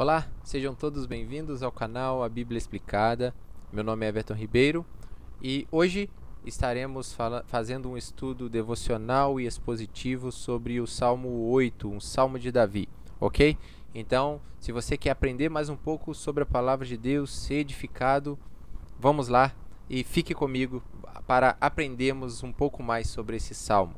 Olá, sejam todos bem-vindos ao canal A Bíblia Explicada. Meu nome é Everton Ribeiro e hoje estaremos fazendo um estudo devocional e expositivo sobre o Salmo 8, um salmo de Davi, ok? Então, se você quer aprender mais um pouco sobre a palavra de Deus, ser edificado, vamos lá e fique comigo para aprendermos um pouco mais sobre esse salmo.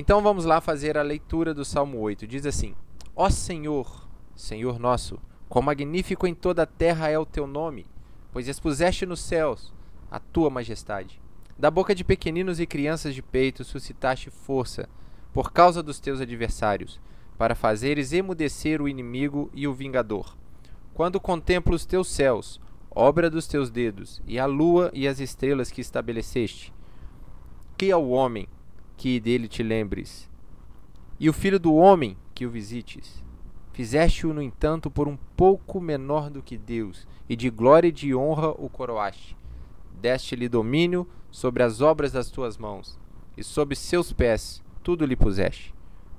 Então vamos lá fazer a leitura do Salmo 8. Diz assim: Ó Senhor, Senhor nosso, quão magnífico em toda a terra é o teu nome, pois expuseste nos céus a tua majestade. Da boca de pequeninos e crianças de peito suscitaste força, por causa dos teus adversários, para fazeres emudecer o inimigo e o vingador. Quando contemplo os teus céus, obra dos teus dedos, e a lua e as estrelas que estabeleceste, que é o homem que dele te lembres, e o filho do homem que o visites. Fizeste-o, no entanto, por um pouco menor do que Deus, e de glória e de honra o coroaste. Deste-lhe domínio sobre as obras das tuas mãos, e sob seus pés tudo lhe puseste: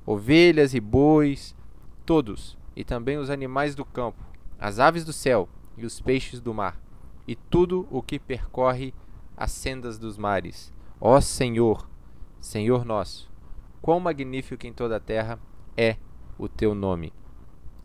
ovelhas e bois, todos, e também os animais do campo, as aves do céu e os peixes do mar, e tudo o que percorre as sendas dos mares. Ó Senhor, Senhor nosso, quão magnífico em toda a terra é o teu nome.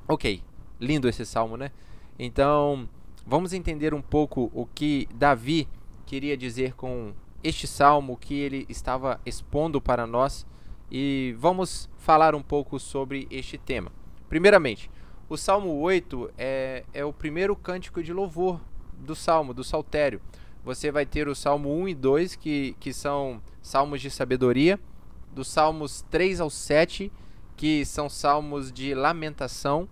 Ok, lindo esse salmo, né? Então, vamos entender um pouco o que Davi queria dizer com este salmo que ele estava expondo para nós e vamos falar um pouco sobre este tema. Primeiramente, o Salmo 8 é, é o primeiro cântico de louvor do Salmo, do Saltério. Você vai ter o Salmo 1 e 2, que, que são salmos de sabedoria, dos salmos 3 ao 7, que são salmos de lamentação,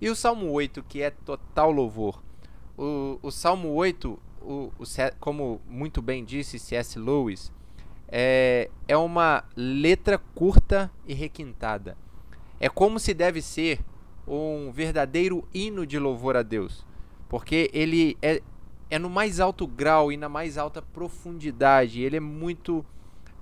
e o Salmo 8, que é total louvor. O, o Salmo 8, o, o, como muito bem disse C.S. Lewis, é, é uma letra curta e requintada. É como se deve ser um verdadeiro hino de louvor a Deus, porque ele é, é no mais alto grau e na mais alta profundidade, ele é muito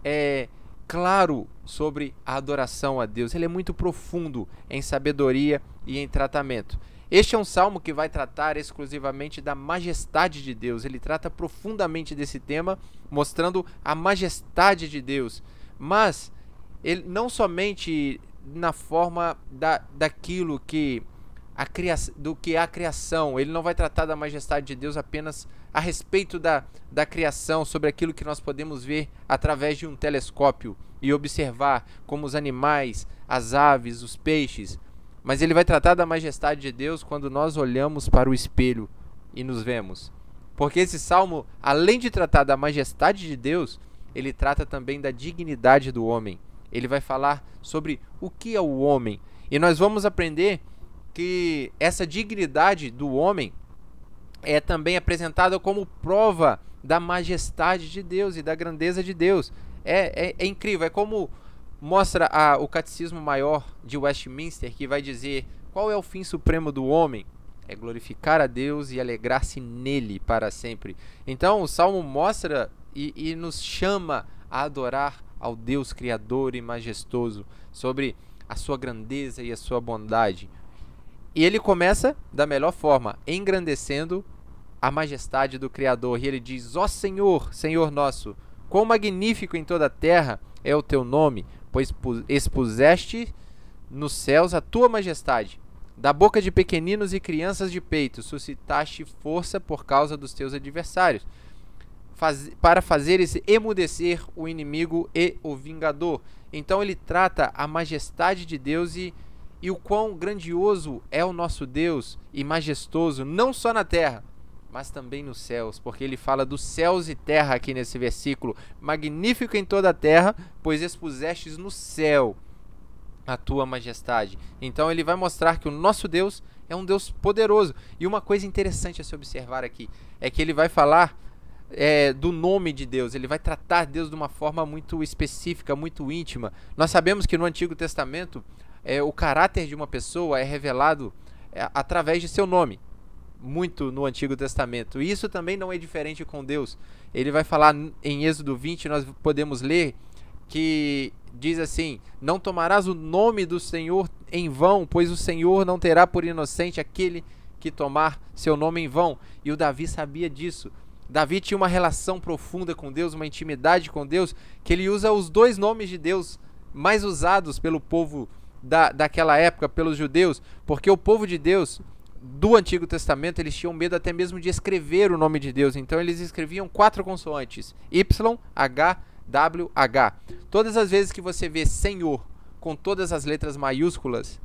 é claro sobre a adoração a Deus. Ele é muito profundo em sabedoria e em tratamento. Este é um salmo que vai tratar exclusivamente da majestade de Deus. Ele trata profundamente desse tema, mostrando a majestade de Deus. Mas ele não somente na forma da, daquilo que a criação, do que a criação. Ele não vai tratar da majestade de Deus apenas a respeito da, da criação, sobre aquilo que nós podemos ver através de um telescópio e observar como os animais, as aves, os peixes. Mas ele vai tratar da majestade de Deus quando nós olhamos para o espelho e nos vemos. Porque esse salmo, além de tratar da majestade de Deus, ele trata também da dignidade do homem. Ele vai falar sobre o que é o homem. E nós vamos aprender que essa dignidade do homem é também apresentada como prova da majestade de Deus e da grandeza de Deus. É, é, é incrível, é como mostra a, o Catecismo Maior de Westminster, que vai dizer qual é o fim supremo do homem. É glorificar a Deus e alegrar-se nele para sempre. Então o Salmo mostra e, e nos chama a adorar ao Deus Criador e majestoso, sobre a sua grandeza e a sua bondade. E ele começa da melhor forma, engrandecendo a majestade do Criador. E ele diz: Ó Senhor, Senhor nosso, quão magnífico em toda a terra é o teu nome, pois expuseste nos céus a tua majestade. Da boca de pequeninos e crianças de peito suscitaste força por causa dos teus adversários, faz, para fazeres emudecer o inimigo e o vingador. Então ele trata a majestade de Deus e e o quão grandioso é o nosso Deus e majestoso, não só na terra, mas também nos céus, porque ele fala dos céus e terra aqui nesse versículo. Magnífico em toda a terra, pois expusestes no céu a tua majestade. Então ele vai mostrar que o nosso Deus é um Deus poderoso. E uma coisa interessante a se observar aqui é que ele vai falar é, do nome de Deus, ele vai tratar Deus de uma forma muito específica, muito íntima. Nós sabemos que no Antigo Testamento é, o caráter de uma pessoa é revelado é, através de seu nome, muito no Antigo Testamento. E isso também não é diferente com Deus. Ele vai falar em Êxodo 20, nós podemos ler que diz assim: Não tomarás o nome do Senhor em vão, pois o Senhor não terá por inocente aquele que tomar seu nome em vão. E o Davi sabia disso. Davi tinha uma relação profunda com Deus, uma intimidade com Deus, que ele usa os dois nomes de Deus mais usados pelo povo da, daquela época, pelos judeus, porque o povo de Deus do Antigo Testamento eles tinham medo até mesmo de escrever o nome de Deus, então eles escreviam quatro consoantes: Y, H, W, H. Todas as vezes que você vê Senhor com todas as letras maiúsculas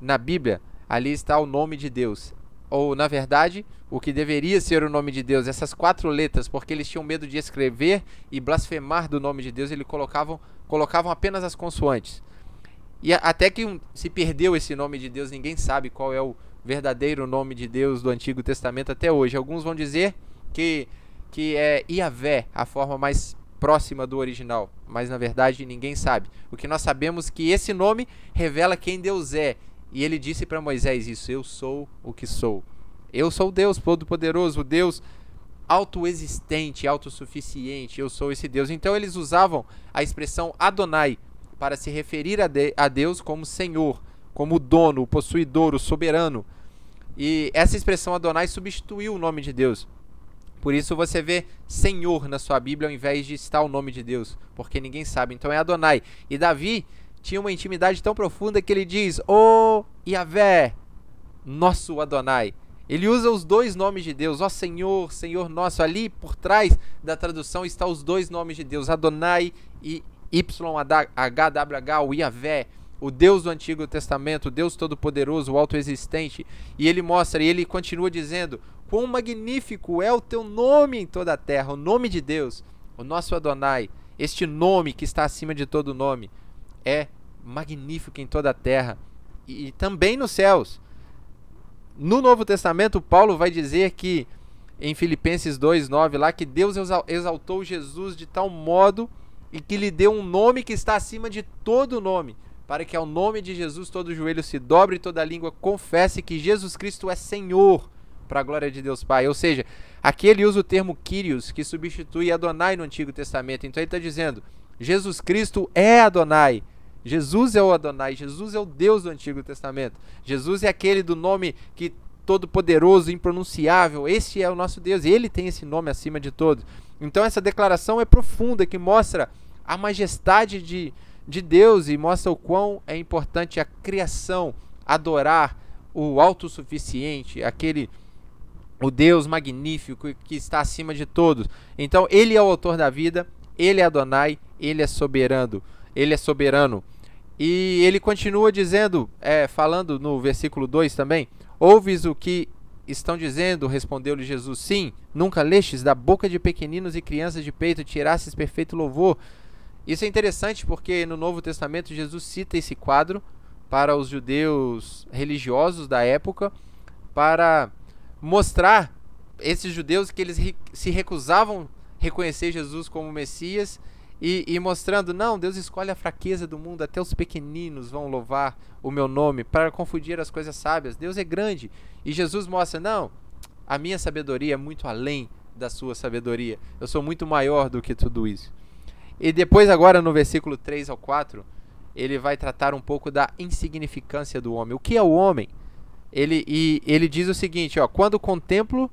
na Bíblia, ali está o nome de Deus. Ou, na verdade, o que deveria ser o nome de Deus, essas quatro letras, porque eles tinham medo de escrever e blasfemar do nome de Deus, eles colocavam, colocavam apenas as consoantes. E até que se perdeu esse nome de Deus, ninguém sabe qual é o verdadeiro nome de Deus do Antigo Testamento até hoje. Alguns vão dizer que, que é Iavé, a forma mais próxima do original, mas na verdade ninguém sabe. O que nós sabemos é que esse nome revela quem Deus é. E ele disse para Moisés isso: Eu sou o que sou. Eu sou Deus Todo-Poderoso, Deus autoexistente, autossuficiente. Eu sou esse Deus. Então eles usavam a expressão Adonai para se referir a, de, a Deus como Senhor, como dono, o possuidor, o soberano. E essa expressão Adonai substituiu o nome de Deus. Por isso você vê Senhor na sua Bíblia ao invés de estar o nome de Deus, porque ninguém sabe. Então é Adonai. E Davi tinha uma intimidade tão profunda que ele diz: "Ó oh, Yahvé, nosso Adonai". Ele usa os dois nomes de Deus, ó Senhor, Senhor nosso. Ali por trás da tradução está os dois nomes de Deus, Adonai e YHWH, o Deus do Antigo Testamento, o Deus Todo-Poderoso, o Autoexistente. E ele mostra, e ele continua dizendo: Quão magnífico é o teu nome em toda a terra, o nome de Deus, o nosso Adonai. Este nome que está acima de todo nome é magnífico em toda a terra e, e também nos céus. No Novo Testamento, Paulo vai dizer que em Filipenses 2:9 lá que Deus exaltou Jesus de tal modo e que lhe deu um nome que está acima de todo nome, para que ao nome de Jesus todo joelho se dobre e toda língua confesse que Jesus Cristo é Senhor para a glória de Deus Pai. Ou seja, aqui ele usa o termo Kyrios, que substitui Adonai no Antigo Testamento. Então ele está dizendo: Jesus Cristo é Adonai. Jesus é o Adonai, Jesus é o Deus do Antigo Testamento. Jesus é aquele do nome que todo-poderoso, impronunciável. Este é o nosso Deus, ele tem esse nome acima de todos. Então essa declaração é profunda, que mostra a majestade de, de Deus e mostra o quão é importante a criação adorar o autossuficiente, aquele o Deus magnífico que está acima de todos. Então, ele é o autor da vida, ele é Adonai, ele é soberano, ele é soberano. E ele continua dizendo, é, falando no versículo 2 também: Ouves o que estão dizendo? Respondeu-lhe Jesus: Sim, nunca lestes da boca de pequeninos e crianças de peito tirasses perfeito louvor. Isso é interessante porque no Novo Testamento Jesus cita esse quadro para os judeus religiosos da época para mostrar esses judeus que eles se recusavam reconhecer Jesus como Messias e, e, mostrando, não, Deus escolhe a fraqueza do mundo, até os pequeninos vão louvar o meu nome para confundir as coisas sábias. Deus é grande. E Jesus mostra, não, a minha sabedoria é muito além da sua sabedoria. Eu sou muito maior do que tudo isso. E depois, agora no versículo 3 ao 4, ele vai tratar um pouco da insignificância do homem. O que é o homem? ele, e, ele diz o seguinte: ó, quando contemplo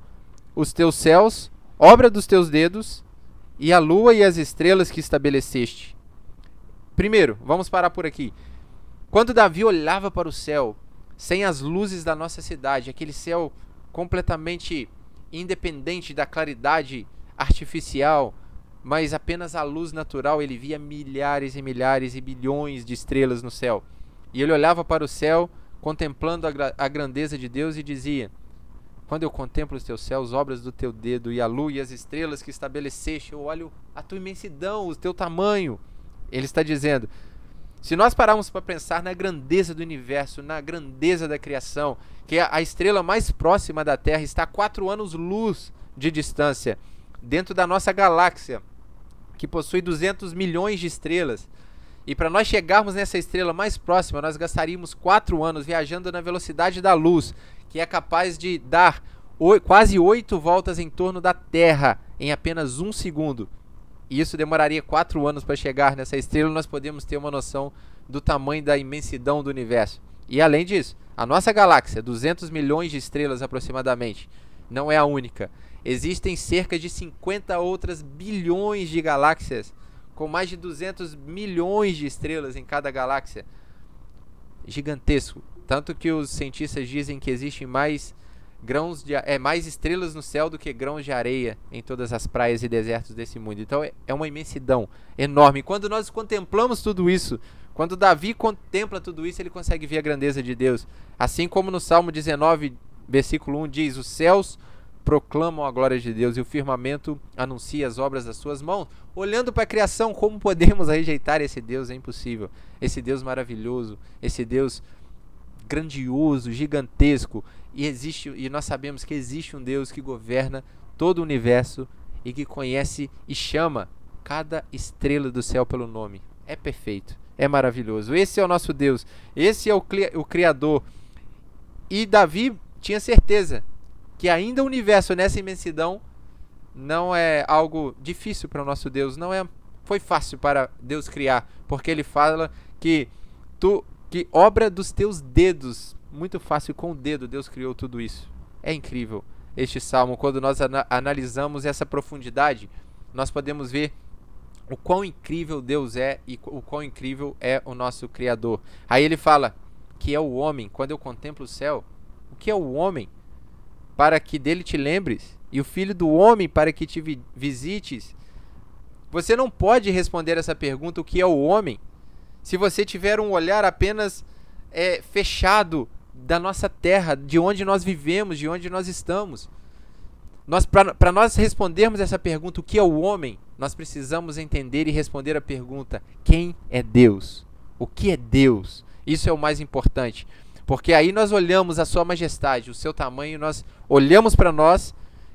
os teus céus, obra dos teus dedos, e a lua e as estrelas que estabeleceste. Primeiro, vamos parar por aqui. Quando Davi olhava para o céu, sem as luzes da nossa cidade, aquele céu completamente independente da claridade artificial, mas apenas a luz natural, ele via milhares e milhares e bilhões de estrelas no céu. E ele olhava para o céu contemplando a, a grandeza de Deus, e dizia: Quando eu contemplo os teus céus, obras do teu dedo, e a lua e as estrelas que estabeleceste, eu olho a tua imensidão, o teu tamanho. Ele está dizendo: se nós pararmos para pensar na grandeza do universo, na grandeza da criação, que a estrela mais próxima da Terra está a quatro anos-luz de distância, dentro da nossa galáxia, que possui 200 milhões de estrelas, e para nós chegarmos nessa estrela mais próxima, nós gastaríamos quatro anos viajando na velocidade da luz, que é capaz de dar quase oito voltas em torno da Terra em apenas um segundo. e isso demoraria quatro anos para chegar nessa estrela, nós podemos ter uma noção do tamanho da imensidão do universo. E além disso, a nossa galáxia, 200 milhões de estrelas aproximadamente, não é a única. Existem cerca de 50 outras bilhões de galáxias, com mais de 200 milhões de estrelas em cada galáxia. Gigantesco. Tanto que os cientistas dizem que existem mais grãos de é mais estrelas no céu do que grãos de areia em todas as praias e desertos desse mundo. Então é, é uma imensidão enorme. Quando nós contemplamos tudo isso, quando Davi contempla tudo isso, ele consegue ver a grandeza de Deus. Assim como no Salmo 19, versículo 1 diz: Os céus proclamam a glória de Deus e o firmamento anuncia as obras das suas mãos. Olhando para a criação, como podemos rejeitar esse Deus? É impossível. Esse Deus maravilhoso, esse Deus grandioso, gigantesco, e existe e nós sabemos que existe um Deus que governa todo o universo e que conhece e chama cada estrela do céu pelo nome. É perfeito, é maravilhoso. Esse é o nosso Deus, esse é o, o criador. E Davi tinha certeza que ainda o universo nessa imensidão não é algo difícil para o nosso Deus, não é foi fácil para Deus criar, porque ele fala que tu que obra dos teus dedos, muito fácil com o dedo Deus criou tudo isso. É incrível este salmo quando nós ana analisamos essa profundidade, nós podemos ver o quão incrível Deus é e o quão incrível é o nosso criador. Aí ele fala que é o homem, quando eu contemplo o céu, o que é o homem para que dele te lembres e o filho do homem para que te vi visites? Você não pode responder essa pergunta o que é o homem se você tiver um olhar apenas é, fechado da nossa terra, de onde nós vivemos, de onde nós estamos. Nós, Para nós respondermos essa pergunta, o que é o homem, nós precisamos entender e responder a pergunta: quem é Deus? O que é Deus? Isso é o mais importante. Porque aí nós olhamos a sua majestade, o seu tamanho, nós olhamos para nós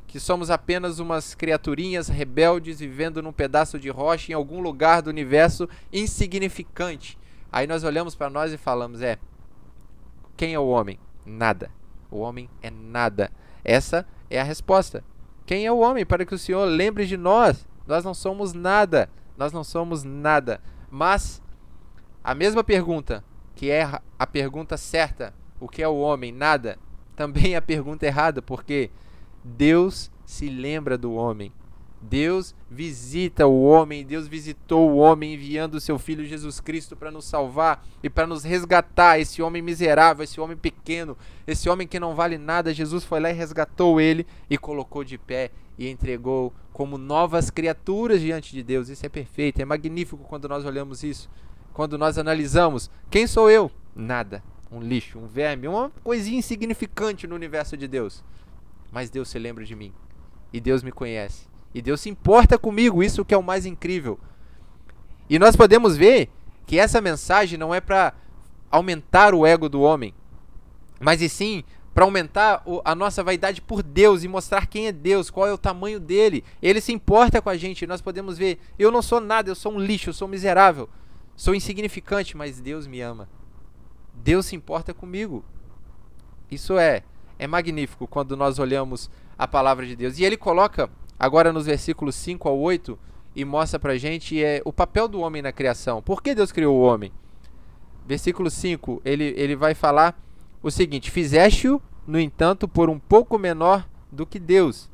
que somos apenas umas criaturinhas rebeldes vivendo num pedaço de rocha em algum lugar do universo insignificante. Aí nós olhamos para nós e falamos: é, quem é o homem? Nada. O homem é nada. Essa é a resposta. Quem é o homem para que o Senhor lembre de nós? Nós não somos nada. Nós não somos nada. Mas a mesma pergunta, que é a pergunta certa, o que é o homem? Nada, também é a pergunta errada, porque Deus se lembra do homem. Deus visita o homem, Deus visitou o homem enviando o seu filho Jesus Cristo para nos salvar e para nos resgatar. Esse homem miserável, esse homem pequeno, esse homem que não vale nada, Jesus foi lá e resgatou ele e colocou de pé e entregou como novas criaturas diante de Deus. Isso é perfeito, é magnífico quando nós olhamos isso. Quando nós analisamos, quem sou eu? Nada, um lixo, um verme, uma coisinha insignificante no universo de Deus. Mas Deus se lembra de mim. E Deus me conhece. E Deus se importa comigo, isso que é o mais incrível. E nós podemos ver que essa mensagem não é para aumentar o ego do homem, mas e sim para aumentar a nossa vaidade por Deus e mostrar quem é Deus, qual é o tamanho dele. Ele se importa com a gente. Nós podemos ver, eu não sou nada, eu sou um lixo, eu sou miserável, sou insignificante, mas Deus me ama. Deus se importa comigo. Isso é é magnífico quando nós olhamos a palavra de Deus. E ele coloca agora nos versículos 5 ao 8 e mostra pra gente é, o papel do homem na criação. Por que Deus criou o homem? Versículo 5, ele, ele vai falar o seguinte: Fizeste-o, no entanto, por um pouco menor do que Deus,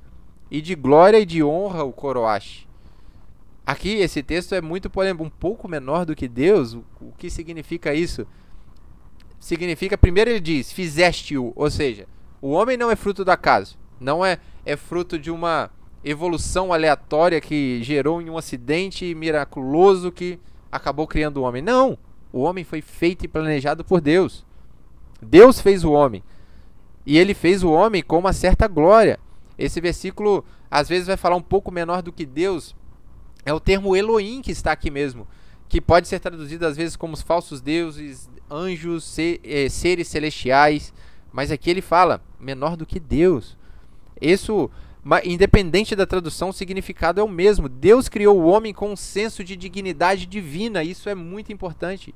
e de glória e de honra o coroaste. Aqui esse texto é muito polêmico, um pouco menor do que Deus. O, o que significa isso? Significa, primeiro ele diz, fizeste-o, ou seja, o homem não é fruto do acaso. Não é, é fruto de uma evolução aleatória que gerou em um acidente miraculoso que acabou criando o homem. Não! O homem foi feito e planejado por Deus. Deus fez o homem. E ele fez o homem com uma certa glória. Esse versículo às vezes vai falar um pouco menor do que Deus. É o termo Elohim que está aqui mesmo, que pode ser traduzido às vezes como os falsos deuses, anjos, eh, seres celestiais. Mas aqui ele fala menor do que Deus. Isso, independente da tradução, o significado é o mesmo. Deus criou o homem com um senso de dignidade divina. Isso é muito importante.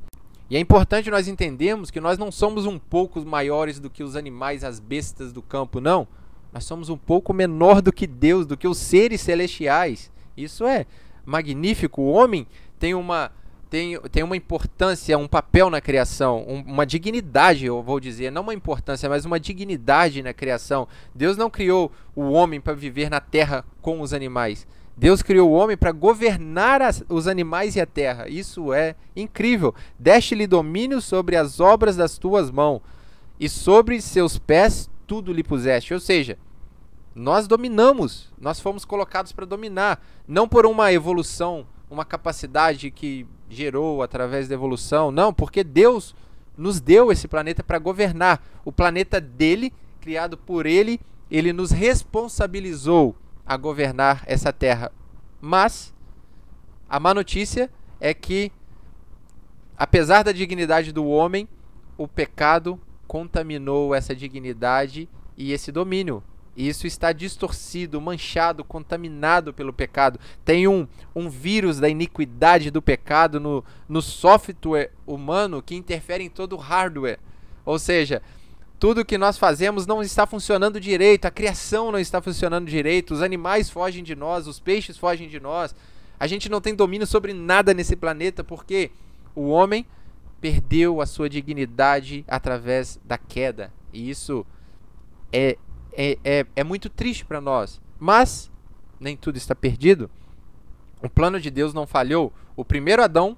E é importante nós entendermos que nós não somos um pouco maiores do que os animais, as bestas do campo, não. Nós somos um pouco menor do que Deus, do que os seres celestiais. Isso é magnífico. O homem tem uma tem, tem uma importância, um papel na criação, um, uma dignidade, eu vou dizer, não uma importância, mas uma dignidade na criação. Deus não criou o homem para viver na terra com os animais. Deus criou o homem para governar as, os animais e a terra. Isso é incrível. Deste-lhe domínio sobre as obras das tuas mãos, e sobre seus pés tudo lhe puseste. Ou seja, nós dominamos, nós fomos colocados para dominar, não por uma evolução, uma capacidade que gerou através da evolução, não, porque Deus nos deu esse planeta para governar. O planeta dele, criado por ele, ele nos responsabilizou a governar essa terra. Mas a má notícia é que, apesar da dignidade do homem, o pecado contaminou essa dignidade e esse domínio. E isso está distorcido, manchado, contaminado pelo pecado. Tem um, um vírus da iniquidade do pecado no, no software humano que interfere em todo o hardware. Ou seja, tudo que nós fazemos não está funcionando direito, a criação não está funcionando direito, os animais fogem de nós, os peixes fogem de nós. A gente não tem domínio sobre nada nesse planeta porque o homem perdeu a sua dignidade através da queda. E isso é, é, é, é muito triste para nós. Mas nem tudo está perdido. O plano de Deus não falhou. O primeiro Adão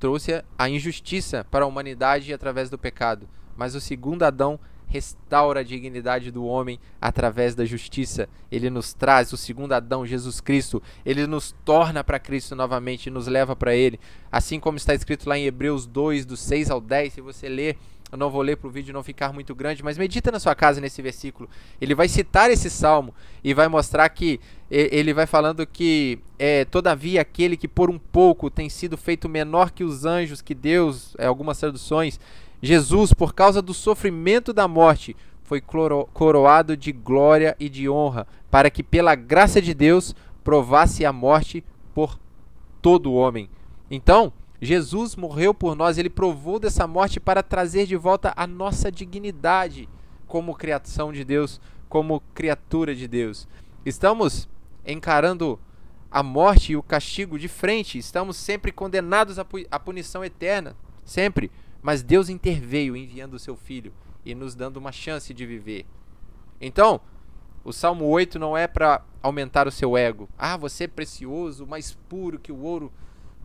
trouxe a injustiça para a humanidade através do pecado mas o segundo Adão restaura a dignidade do homem através da justiça. Ele nos traz o segundo Adão, Jesus Cristo. Ele nos torna para Cristo novamente e nos leva para Ele. Assim como está escrito lá em Hebreus 2, do 6 ao 10. Se você ler, eu não vou ler para o vídeo não ficar muito grande, mas medita na sua casa nesse versículo. Ele vai citar esse salmo e vai mostrar que ele vai falando que é, todavia aquele que por um pouco tem sido feito menor que os anjos, que Deus, é, algumas traduções, Jesus, por causa do sofrimento da morte, foi coroado de glória e de honra, para que pela graça de Deus provasse a morte por todo homem. Então, Jesus morreu por nós, ele provou dessa morte para trazer de volta a nossa dignidade como criação de Deus, como criatura de Deus. Estamos encarando a morte e o castigo de frente, estamos sempre condenados à punição eterna, sempre. Mas Deus interveio enviando o seu filho e nos dando uma chance de viver. Então, o Salmo 8 não é para aumentar o seu ego. Ah, você é precioso, mais puro que o ouro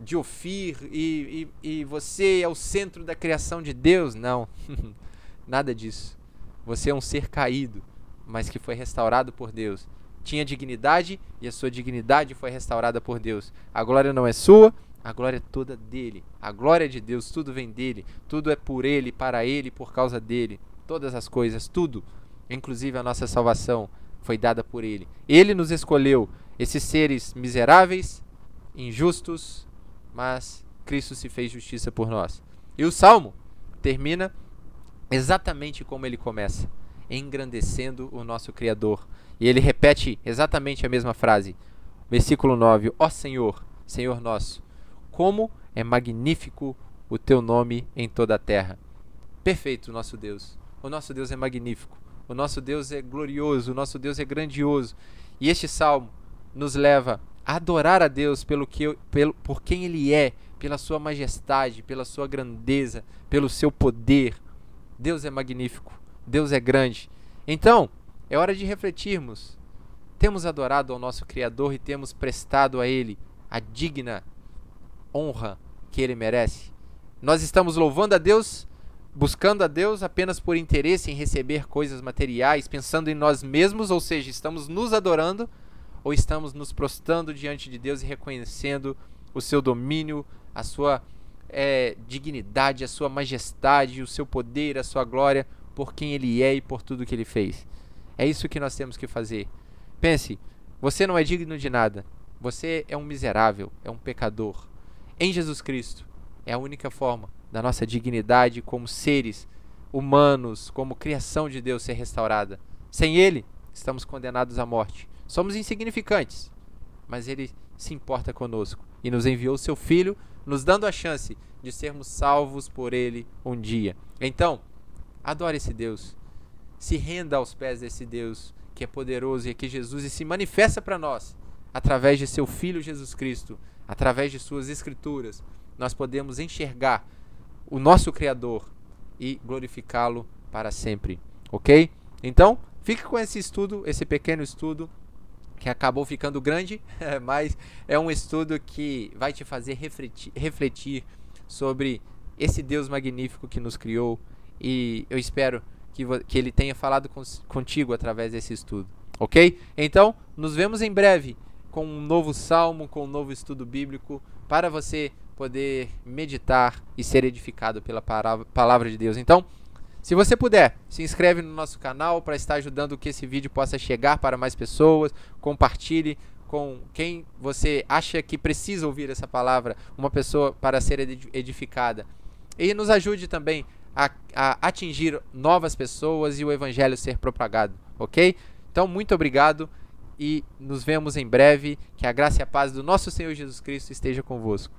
de Ofir e, e, e você é o centro da criação de Deus. Não, nada disso. Você é um ser caído, mas que foi restaurado por Deus. Tinha dignidade e a sua dignidade foi restaurada por Deus. A glória não é sua, a glória é toda dele. A glória de Deus, tudo vem dele. Tudo é por ele, para ele, por causa dele. Todas as coisas, tudo, inclusive a nossa salvação, foi dada por ele. Ele nos escolheu, esses seres miseráveis, injustos, mas Cristo se fez justiça por nós. E o salmo termina exatamente como ele começa, engrandecendo o nosso Criador. E ele repete exatamente a mesma frase. Versículo 9: Ó Senhor, Senhor nosso, como é magnífico o teu nome em toda a terra. Perfeito, nosso Deus. O nosso Deus é magnífico. O nosso Deus é glorioso. O nosso Deus é grandioso. E este salmo nos leva a adorar a Deus pelo que, pelo, por quem Ele é, pela sua majestade, pela sua grandeza, pelo seu poder. Deus é magnífico. Deus é grande. Então, é hora de refletirmos. Temos adorado ao nosso Criador e temos prestado a Ele a digna honra que ele merece? Nós estamos louvando a Deus, buscando a Deus apenas por interesse em receber coisas materiais, pensando em nós mesmos, ou seja, estamos nos adorando ou estamos nos prostrando diante de Deus e reconhecendo o seu domínio, a sua é, dignidade, a sua majestade, o seu poder, a sua glória por quem ele é e por tudo que ele fez. É isso que nós temos que fazer. Pense, você não é digno de nada. Você é um miserável, é um pecador em Jesus Cristo. É a única forma da nossa dignidade como seres humanos, como criação de Deus ser restaurada. Sem Ele, estamos condenados à morte. Somos insignificantes, mas Ele se importa conosco e nos enviou seu Filho, nos dando a chance de sermos salvos por Ele um dia. Então, adore esse Deus. Se renda aos pés desse Deus que é poderoso e que Jesus e se manifesta para nós através de seu Filho Jesus Cristo através de suas escrituras, nós podemos enxergar o nosso Criador e glorificá-lo para sempre. Ok? Então, fique com esse estudo, esse pequeno estudo que acabou ficando grande, mas é um estudo que vai te fazer refletir, refletir sobre esse Deus magnífico que nos criou e eu espero que, que ele tenha falado contigo através desse estudo, ok? Então, nos vemos em breve com um novo salmo, com um novo estudo bíblico para você poder meditar e ser edificado pela palavra de Deus. Então, se você puder, se inscreve no nosso canal para estar ajudando que esse vídeo possa chegar para mais pessoas, compartilhe com quem você acha que precisa ouvir essa palavra, uma pessoa para ser edificada. E nos ajude também a, a atingir novas pessoas e o evangelho ser propagado, ok? Então, muito obrigado e nos vemos em breve. Que a graça e a paz do nosso Senhor Jesus Cristo esteja convosco.